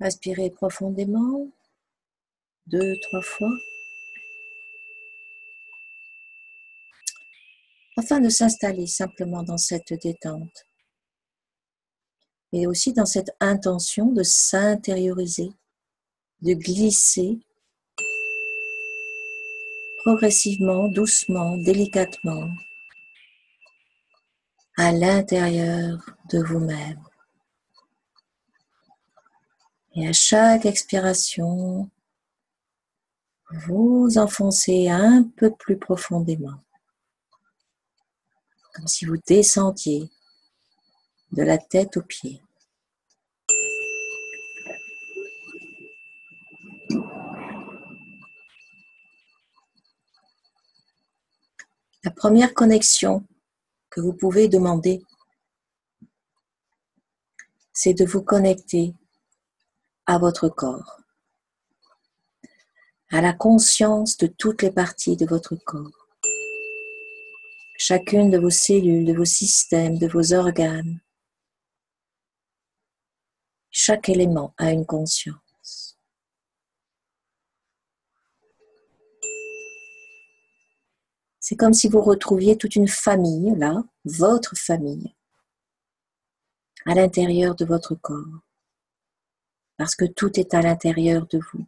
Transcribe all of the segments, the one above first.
Inspirez profondément, deux, trois fois, afin de s'installer simplement dans cette détente, et aussi dans cette intention de s'intérioriser, de glisser progressivement, doucement, délicatement à l'intérieur de vous-même. Et à chaque expiration, vous enfoncez un peu plus profondément, comme si vous descendiez de la tête aux pieds. La première connexion que vous pouvez demander, c'est de vous connecter à votre corps, à la conscience de toutes les parties de votre corps, chacune de vos cellules, de vos systèmes, de vos organes. Chaque élément a une conscience. C'est comme si vous retrouviez toute une famille, là, votre famille, à l'intérieur de votre corps parce que tout est à l'intérieur de vous.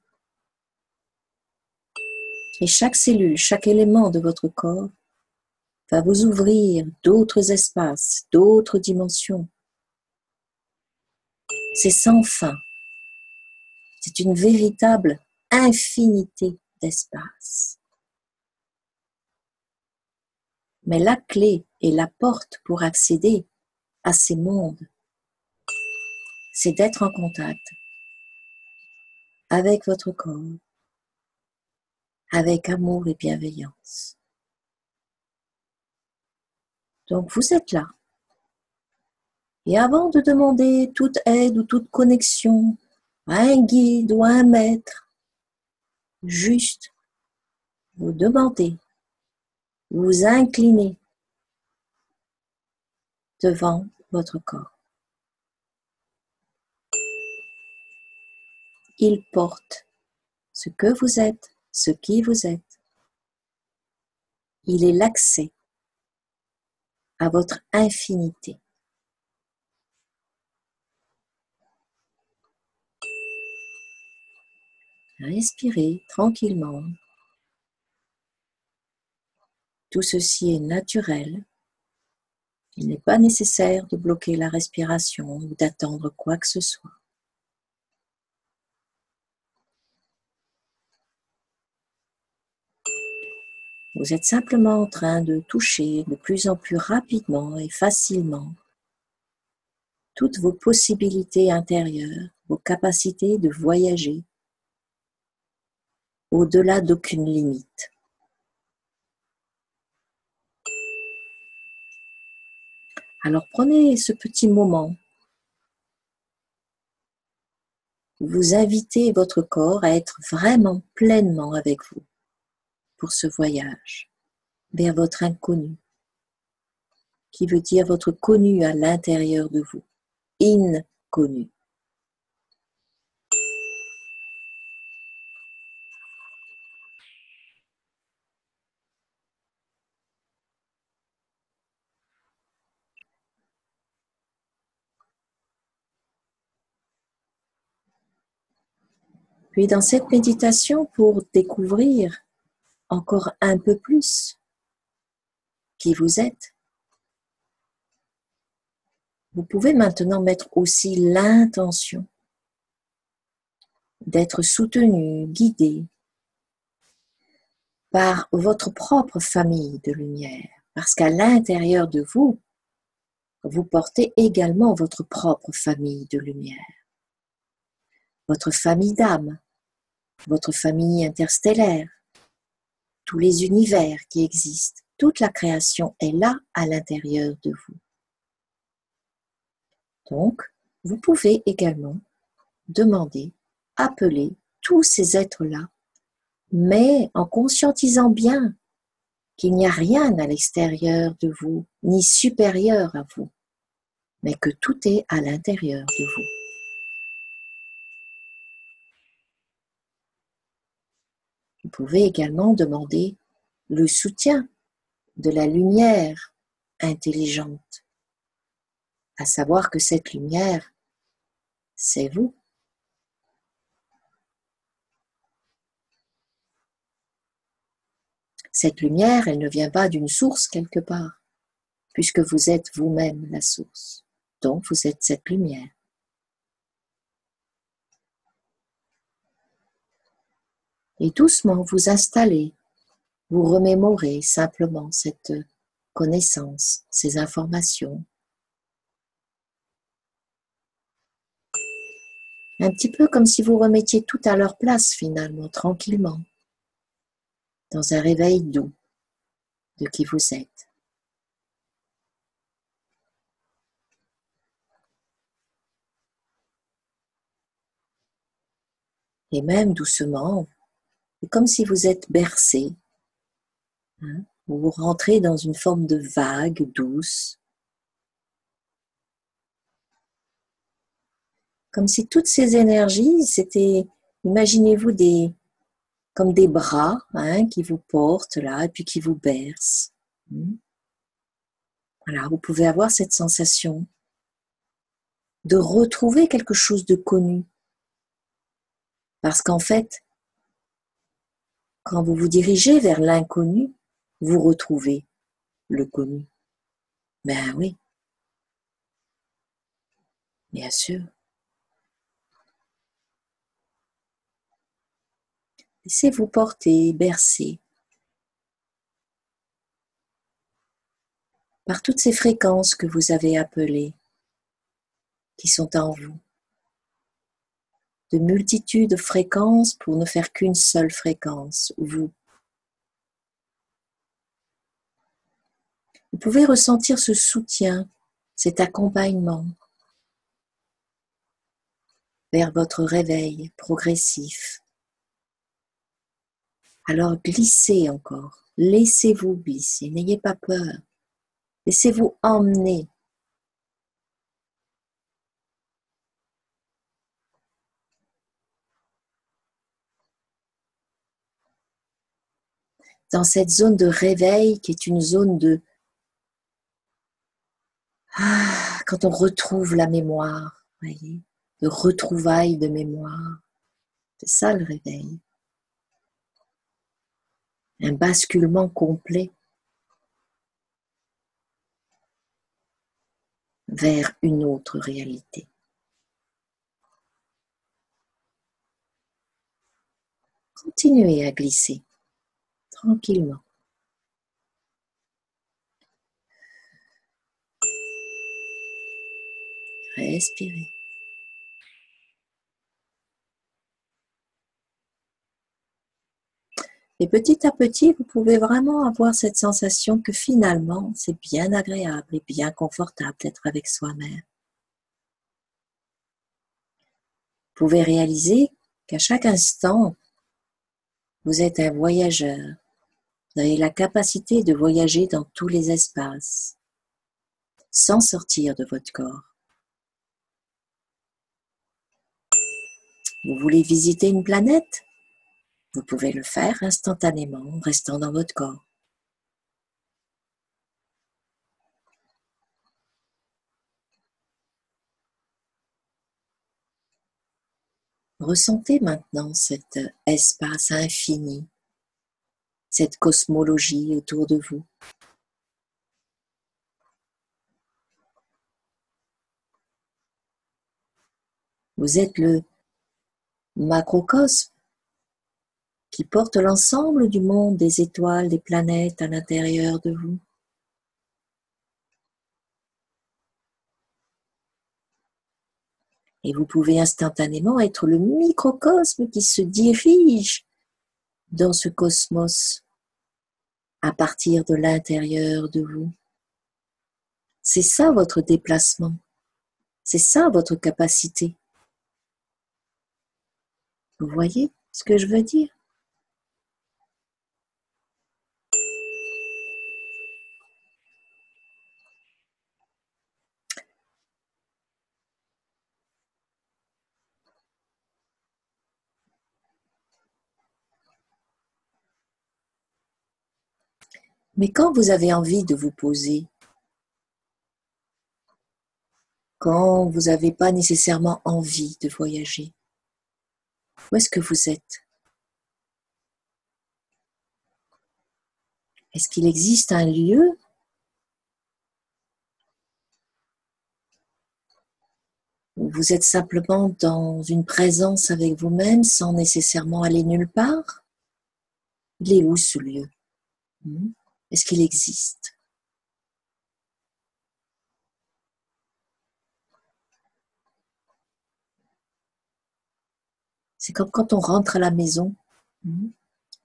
Et chaque cellule, chaque élément de votre corps va vous ouvrir d'autres espaces, d'autres dimensions. C'est sans fin. C'est une véritable infinité d'espace. Mais la clé et la porte pour accéder à ces mondes, c'est d'être en contact avec votre corps, avec amour et bienveillance. Donc vous êtes là. Et avant de demander toute aide ou toute connexion à un guide ou à un maître, juste vous demandez, vous inclinez devant votre corps. Il porte ce que vous êtes, ce qui vous êtes. Il est l'accès à votre infinité. Respirez tranquillement. Tout ceci est naturel. Il n'est pas nécessaire de bloquer la respiration ou d'attendre quoi que ce soit. Vous êtes simplement en train de toucher de plus en plus rapidement et facilement toutes vos possibilités intérieures, vos capacités de voyager au-delà d'aucune limite. Alors prenez ce petit moment vous invitez votre corps à être vraiment pleinement avec vous pour ce voyage vers votre inconnu, qui veut dire votre connu à l'intérieur de vous, inconnu. Puis dans cette méditation, pour découvrir encore un peu plus qui vous êtes. Vous pouvez maintenant mettre aussi l'intention d'être soutenu, guidé par votre propre famille de lumière, parce qu'à l'intérieur de vous, vous portez également votre propre famille de lumière, votre famille d'âme, votre famille interstellaire, tous les univers qui existent, toute la création est là à l'intérieur de vous. Donc, vous pouvez également demander, appeler tous ces êtres-là, mais en conscientisant bien qu'il n'y a rien à l'extérieur de vous, ni supérieur à vous, mais que tout est à l'intérieur de vous. Vous pouvez également demander le soutien de la lumière intelligente, à savoir que cette lumière, c'est vous. Cette lumière, elle ne vient pas d'une source quelque part, puisque vous êtes vous-même la source. Donc vous êtes cette lumière. Et doucement vous installez, vous remémorez simplement cette connaissance, ces informations. Un petit peu comme si vous remettiez tout à leur place finalement, tranquillement dans un réveil doux de qui vous êtes. Et même doucement, comme si vous êtes bercé, hein, vous rentrez dans une forme de vague douce, comme si toutes ces énergies, c'était, imaginez-vous des, comme des bras hein, qui vous portent là et puis qui vous bercent. Hmm. Voilà, vous pouvez avoir cette sensation de retrouver quelque chose de connu. Parce qu'en fait, quand vous vous dirigez vers l'inconnu, vous retrouvez le connu. Ben oui. Bien sûr. Laissez-vous porter, bercer par toutes ces fréquences que vous avez appelées, qui sont en vous. De multitudes de fréquences pour ne faire qu'une seule fréquence, vous. Vous pouvez ressentir ce soutien, cet accompagnement vers votre réveil progressif. Alors glissez encore, laissez-vous glisser, n'ayez pas peur, laissez-vous emmener. Dans cette zone de réveil qui est une zone de... Ah, quand on retrouve la mémoire, voyez, de retrouvailles de mémoire. C'est ça le réveil un basculement complet vers une autre réalité. Continuez à glisser tranquillement. Respirez. Et petit à petit, vous pouvez vraiment avoir cette sensation que finalement, c'est bien agréable et bien confortable d'être avec soi-même. Vous pouvez réaliser qu'à chaque instant, vous êtes un voyageur. Vous avez la capacité de voyager dans tous les espaces, sans sortir de votre corps. Vous voulez visiter une planète? Vous pouvez le faire instantanément en restant dans votre corps. Ressentez maintenant cet espace infini, cette cosmologie autour de vous. Vous êtes le macrocosme qui porte l'ensemble du monde des étoiles, des planètes à l'intérieur de vous. Et vous pouvez instantanément être le microcosme qui se dirige dans ce cosmos à partir de l'intérieur de vous. C'est ça votre déplacement. C'est ça votre capacité. Vous voyez ce que je veux dire? Mais quand vous avez envie de vous poser, quand vous n'avez pas nécessairement envie de voyager, où est-ce que vous êtes? Est-ce qu'il existe un lieu où vous êtes simplement dans une présence avec vous-même sans nécessairement aller nulle part? Il est où ce lieu? Hmm? Est-ce qu'il existe? C'est comme quand on rentre à la maison. Hmm?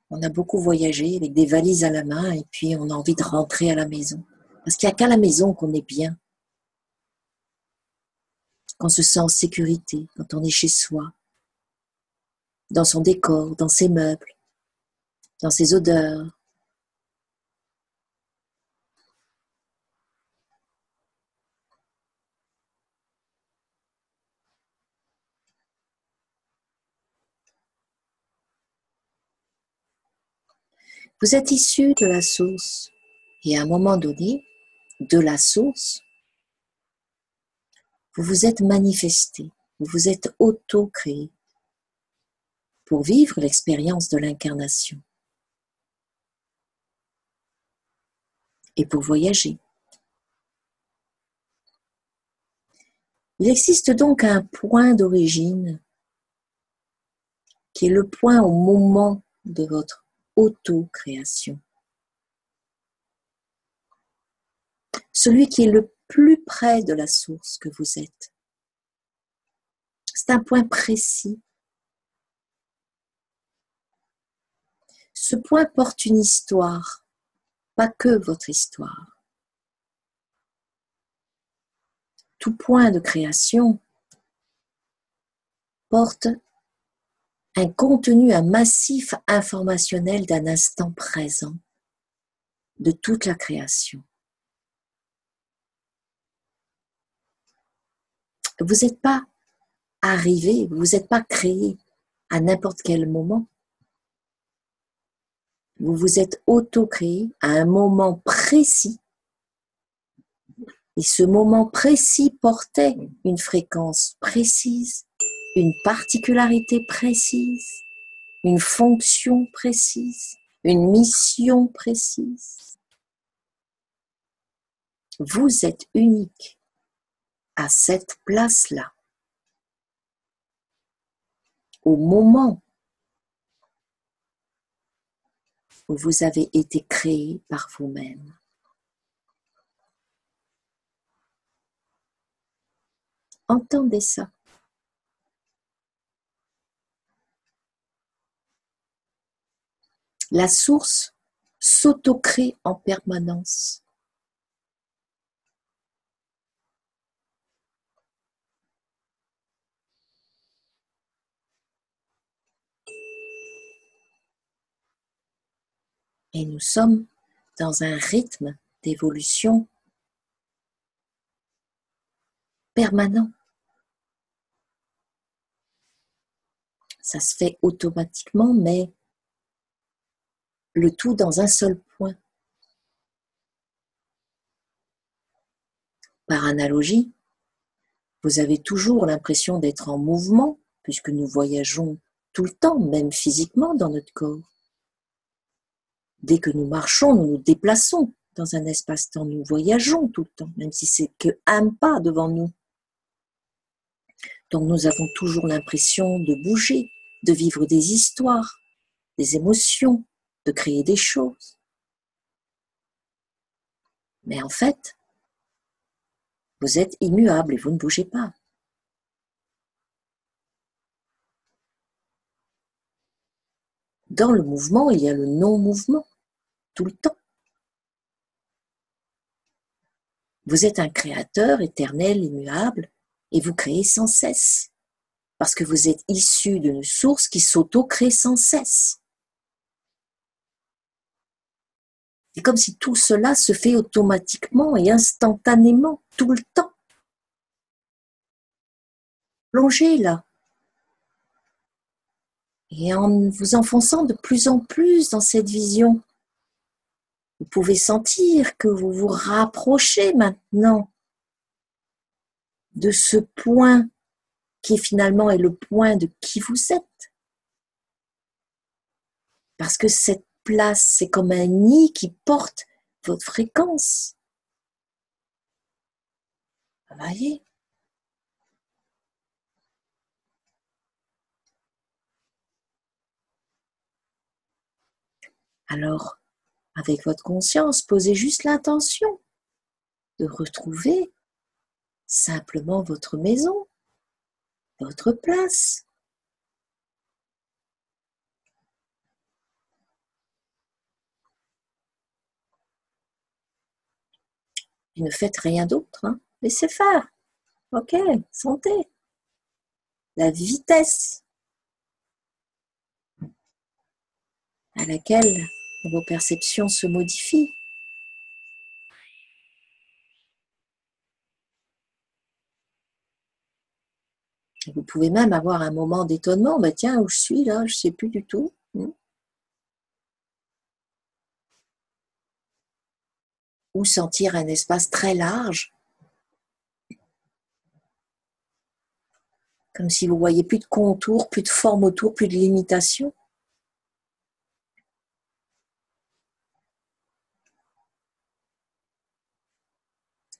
On a beaucoup voyagé avec des valises à la main et puis on a envie de rentrer à la maison. Parce qu'il n'y a qu'à la maison qu'on est bien. Qu'on se sent en sécurité, quand on est chez soi, dans son décor, dans ses meubles, dans ses odeurs, Vous êtes issu de la source. Et à un moment donné, de la source, vous vous êtes manifesté, vous vous êtes auto-créé pour vivre l'expérience de l'incarnation et pour voyager. Il existe donc un point d'origine qui est le point au moment de votre auto-création. Celui qui est le plus près de la source que vous êtes. C'est un point précis. Ce point porte une histoire, pas que votre histoire. Tout point de création porte un contenu, un massif informationnel d'un instant présent de toute la création. Vous n'êtes pas arrivé, vous n'êtes pas créé à n'importe quel moment. Vous vous êtes auto-créé à un moment précis. Et ce moment précis portait une fréquence précise une particularité précise, une fonction précise, une mission précise. Vous êtes unique à cette place-là, au moment où vous avez été créé par vous-même. Entendez ça. La source s'autocrée en permanence. Et nous sommes dans un rythme d'évolution permanent. Ça se fait automatiquement, mais le tout dans un seul point. Par analogie, vous avez toujours l'impression d'être en mouvement, puisque nous voyageons tout le temps, même physiquement dans notre corps. Dès que nous marchons, nous nous déplaçons dans un espace-temps, nous voyageons tout le temps, même si c'est que un pas devant nous. Donc nous avons toujours l'impression de bouger, de vivre des histoires, des émotions, de créer des choses. Mais en fait, vous êtes immuable et vous ne bougez pas. Dans le mouvement, il y a le non-mouvement, tout le temps. Vous êtes un créateur éternel, immuable, et vous créez sans cesse, parce que vous êtes issu d'une source qui s'auto-crée sans cesse. C'est comme si tout cela se fait automatiquement et instantanément, tout le temps. Plongez là. Et en vous enfonçant de plus en plus dans cette vision, Vous pouvez sentir que vous vous rapprochez maintenant de ce point qui finalement est le point de qui vous êtes. Parce que cette place, c'est comme un nid qui porte votre fréquence. Voyez? Alors, avec votre conscience, posez juste l'intention de retrouver simplement votre maison, votre place. Et ne faites rien d'autre, hein. laissez faire. Ok, sentez la vitesse à laquelle vos perceptions se modifient. Vous pouvez même avoir un moment d'étonnement, bah tiens, où je suis là, je ne sais plus du tout. Hmm. Ou sentir un espace très large, comme si vous voyez plus de contours, plus de forme autour, plus de limitation.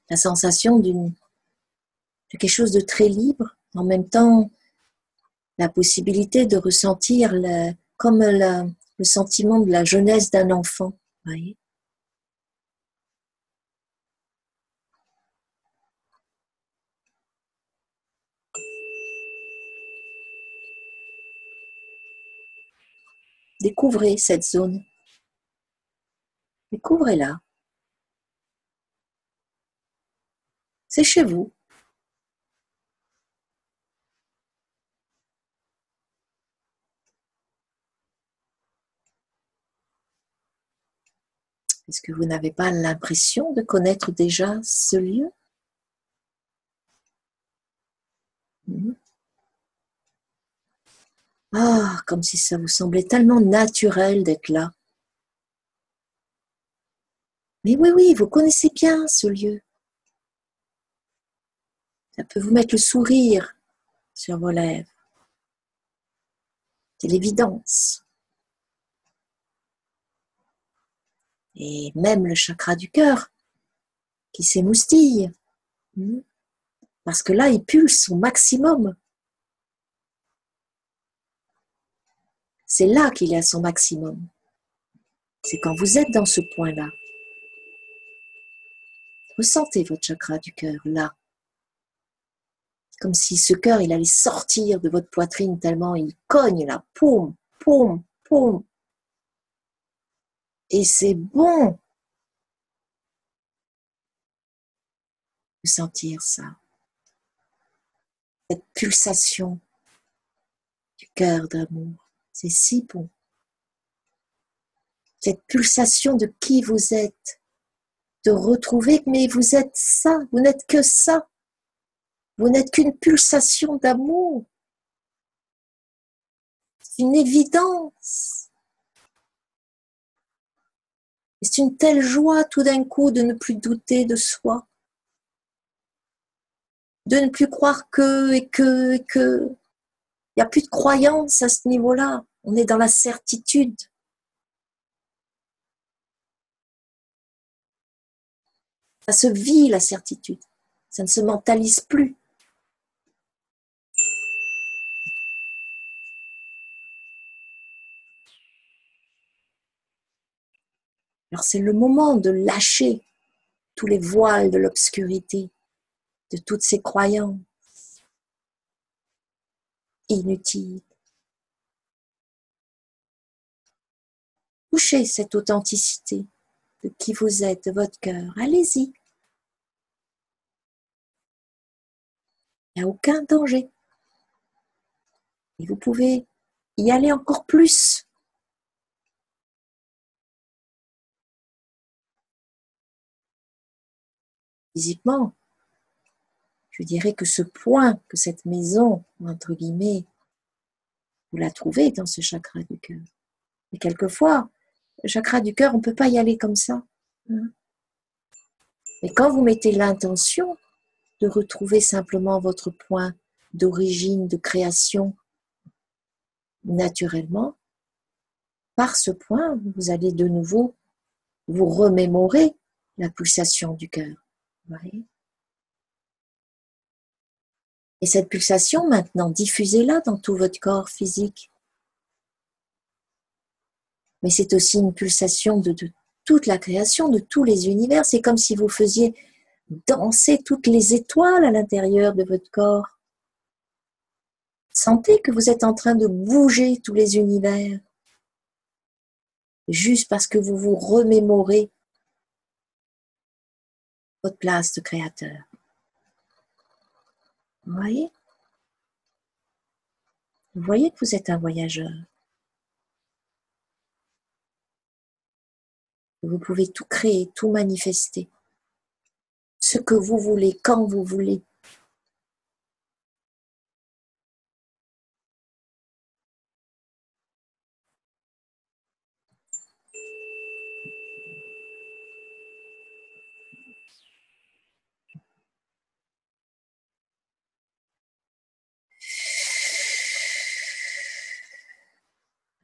La sensation d'une de quelque chose de très libre, en même temps la possibilité de ressentir comme le sentiment de la jeunesse d'un enfant. Découvrez cette zone. Découvrez-la. C'est chez vous. Est-ce que vous n'avez pas l'impression de connaître déjà ce lieu hmm. Ah, comme si ça vous semblait tellement naturel d'être là. Mais oui, oui, vous connaissez bien ce lieu. Ça peut vous mettre le sourire sur vos lèvres. C'est l'évidence. Et même le chakra du cœur qui s'émoustille. Hmm. Parce que là, il pulse au maximum. C'est là qu'il est à son maximum. C'est quand vous êtes dans ce point-là. Ressentez votre chakra du cœur là. Comme si ce cœur, il allait sortir de votre poitrine tellement il cogne là. Poum, poum, poum. Et c'est bon de sentir ça. Cette pulsation du cœur d'amour. C'est si bon. Cette pulsation de qui vous êtes, de retrouver, mais vous êtes ça, vous n'êtes que ça. Vous n'êtes qu'une pulsation d'amour. C'est une évidence. C'est une telle joie tout d'un coup de ne plus douter de soi, de ne plus croire que et que et que, il n'y a plus de croyance à ce niveau-là. On est dans la certitude. Ça se vit la certitude. Ça ne se mentalise plus. Alors c'est le moment de lâcher tous les voiles de l'obscurité, de toutes ces croyances inutile. Touchez cette authenticité de qui vous êtes, de votre cœur. Allez-y. Il n'y a aucun danger. Et vous pouvez y aller encore plus. Physiquement, je dirais que ce point, que cette maison, entre guillemets, vous la trouvez dans ce chakra du cœur. Et quelquefois, chakra du cœur, on ne peut pas y aller comme ça. Hein. Mais quand vous mettez l'intention de retrouver simplement votre point d'origine, de création, naturellement, par ce point, vous allez de nouveau vous remémorer la pulsation du cœur. Et cette pulsation, maintenant, diffusez-la dans tout votre corps physique. Mais c'est aussi une pulsation de, toute la création, de tous les univers. C'est comme si vous faisiez danser toutes les étoiles à l'intérieur de votre corps. Sentez que vous êtes en train de bouger tous les univers, juste parce que vous vous remémorez votre place de créateur. Vous voyez? Vous voyez que vous êtes un voyageur. Vous pouvez tout créer, tout manifester. Ce que vous voulez, quand vous voulez.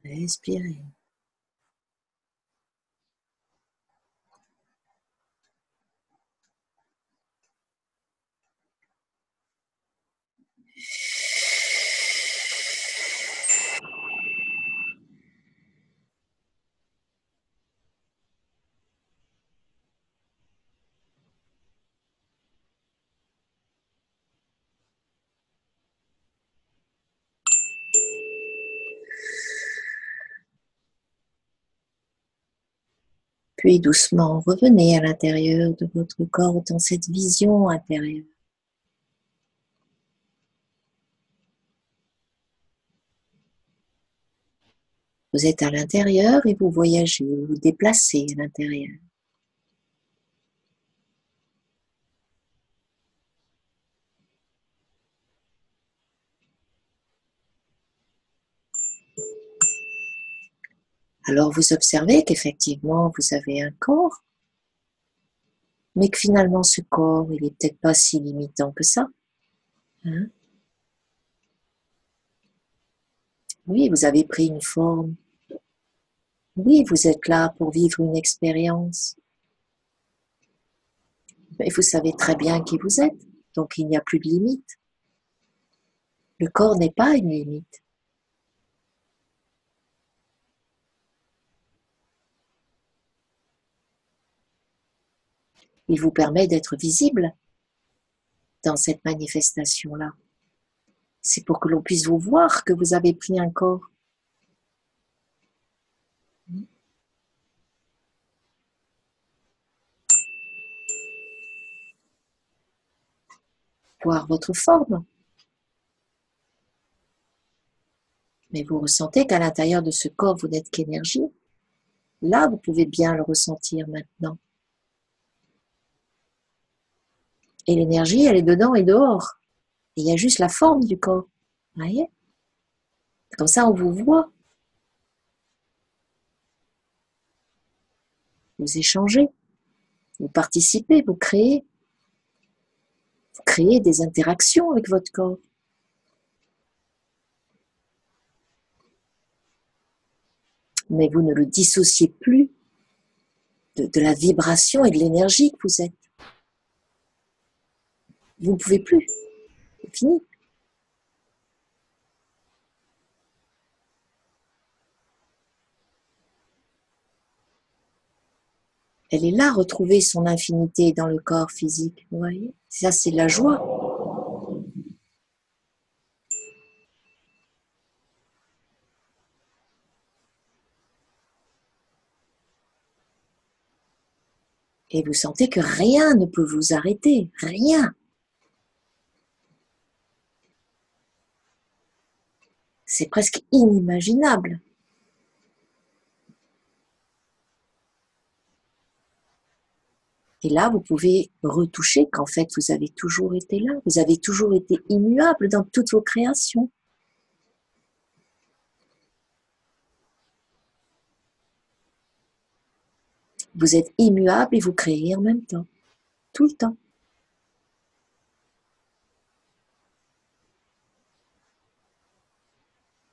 Respirez. Puis doucement, revenez à l'intérieur de votre corps dans cette vision intérieure. Vous êtes à l'intérieur et vous voyagez, vous vous déplacez à l'intérieur. Alors vous observez qu'effectivement vous avez un corps, mais que finalement ce corps, il n'est peut-être pas si limitant que ça. Hein. oui, vous avez pris une forme. Oui, vous êtes là pour vivre une expérience. Mais vous savez très bien qui vous êtes, donc il n'y a plus de limite. Le corps n'est pas une limite. Il vous permet d'être visible dans cette manifestation-là. C'est pour que l'on puisse vous voir que vous avez pris un corps. Voir votre forme. Mais vous ressentez qu'à l'intérieur de ce corps, vous n'êtes qu'énergie. Là, vous pouvez bien le ressentir maintenant. Et l'énergie, elle est dedans et dehors. Il y a juste la forme du corps. Vous voyez? Comme ça, on vous voit. Vous échangez, vous participez, vous créez. Vous créez des interactions avec votre corps. Mais vous ne le dissociez plus de la vibration et de l'énergie que vous êtes. Vous ne pouvez plus. C'est fini. Elle est là, retrouver son infinité dans le corps physique. Vous voyez? Ça, c'est la joie. Et vous sentez que rien ne peut vous arrêter. Rien. C'est presque inimaginable. Et là, vous pouvez retoucher qu'en fait, vous avez toujours été là, vous avez toujours été immuable dans toutes vos créations. Vous êtes immuable et vous créez en même temps, tout le temps.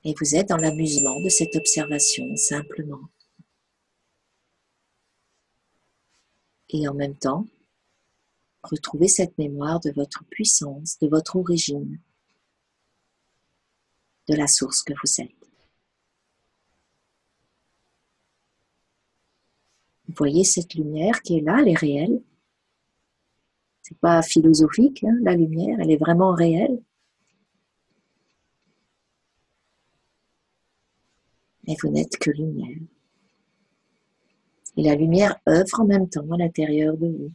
Et vous êtes dans l'amusement de cette observation simplement. Et en même temps, retrouvez cette mémoire de votre puissance, de votre origine, de la source que vous êtes. Vous voyez cette lumière qui est là, elle est réelle. C'est pas philosophique, hein, la lumière, elle est vraiment réelle. Mais vous n'êtes que lumière. Et la lumière œuvre en même temps à l'intérieur de vous.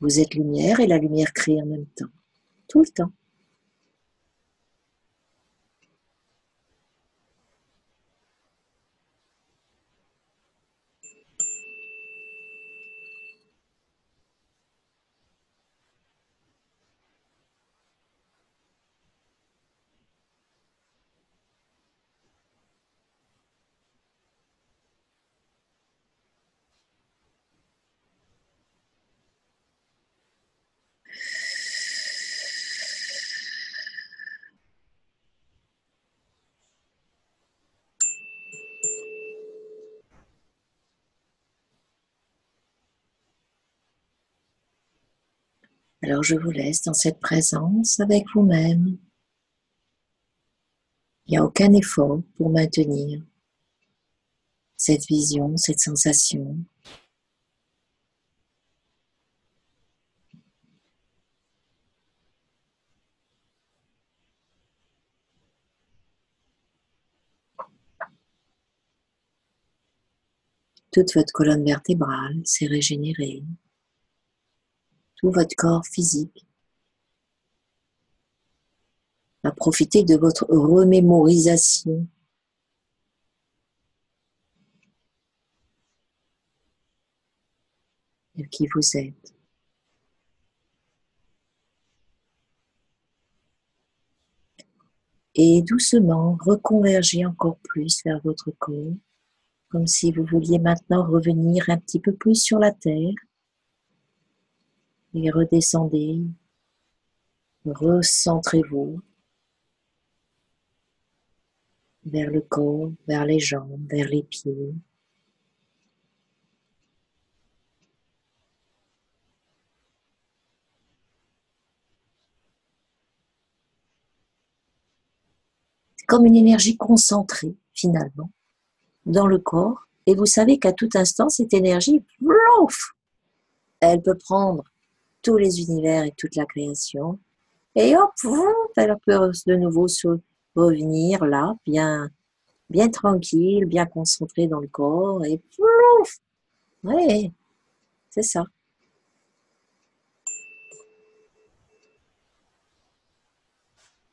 Vous êtes lumière et la lumière crée en même temps, tout le temps. Alors je vous laisse dans cette présence avec vous-même. Il n'y a aucun effort pour maintenir cette vision, cette sensation. Toute votre colonne vertébrale s'est régénérée tout votre corps physique. À profiter de votre remémorisation. de qui vous êtes. Et doucement reconverger encore plus vers votre corps, comme si vous vouliez maintenant revenir un petit peu plus sur la terre et redescendez, recentrez-vous vers le corps, vers les jambes, vers les pieds. comme une énergie concentrée finalement dans le corps. Et vous savez qu'à tout instant, cette énergie, elle peut prendre tous les univers et toute la création. Et hop, elle peut de nouveau revenir là, bien, bien tranquille, bien concentré dans le corps, et plouf Ouais, c'est ça.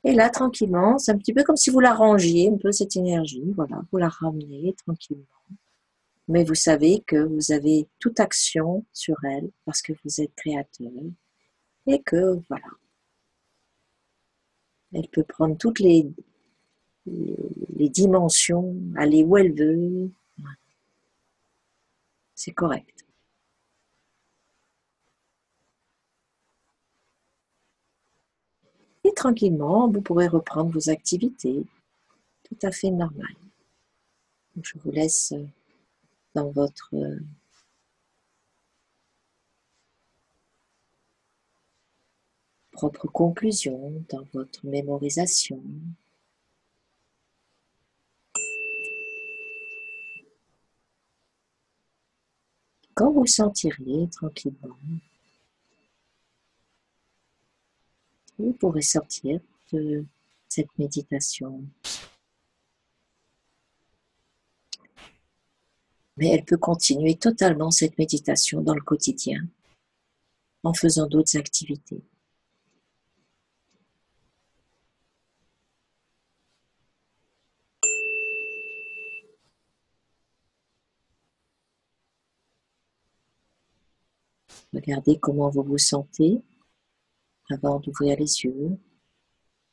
Et là, tranquillement, c'est un petit peu comme si vous la rangiez, un peu cette énergie, voilà, vous la ramenez tranquillement mais vous savez que vous avez toute action sur elle parce que vous êtes créateur et que voilà. Elle peut prendre toutes les, les, dimensions, aller où elle veut. C'est correct. Et tranquillement, vous pourrez reprendre vos activités tout à fait normales. je vous laisse dans votre propre conclusion, dans votre mémorisation. Quand vous sentirez tranquillement, vous pourrez sortir de cette méditation mais elle peut continuer totalement cette méditation dans le quotidien en faisant d'autres activités. Regardez comment vous vous sentez avant d'ouvrir les yeux.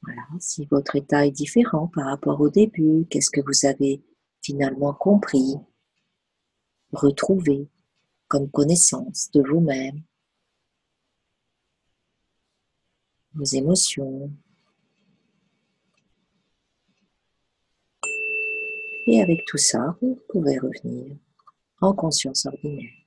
Voilà, si votre état est différent par rapport au début, qu'est-ce que vous avez finalement compris, retrouvé comme connaissance de vous-même, vos émotions. Et avec tout ça, vous pouvez revenir en conscience ordinaire.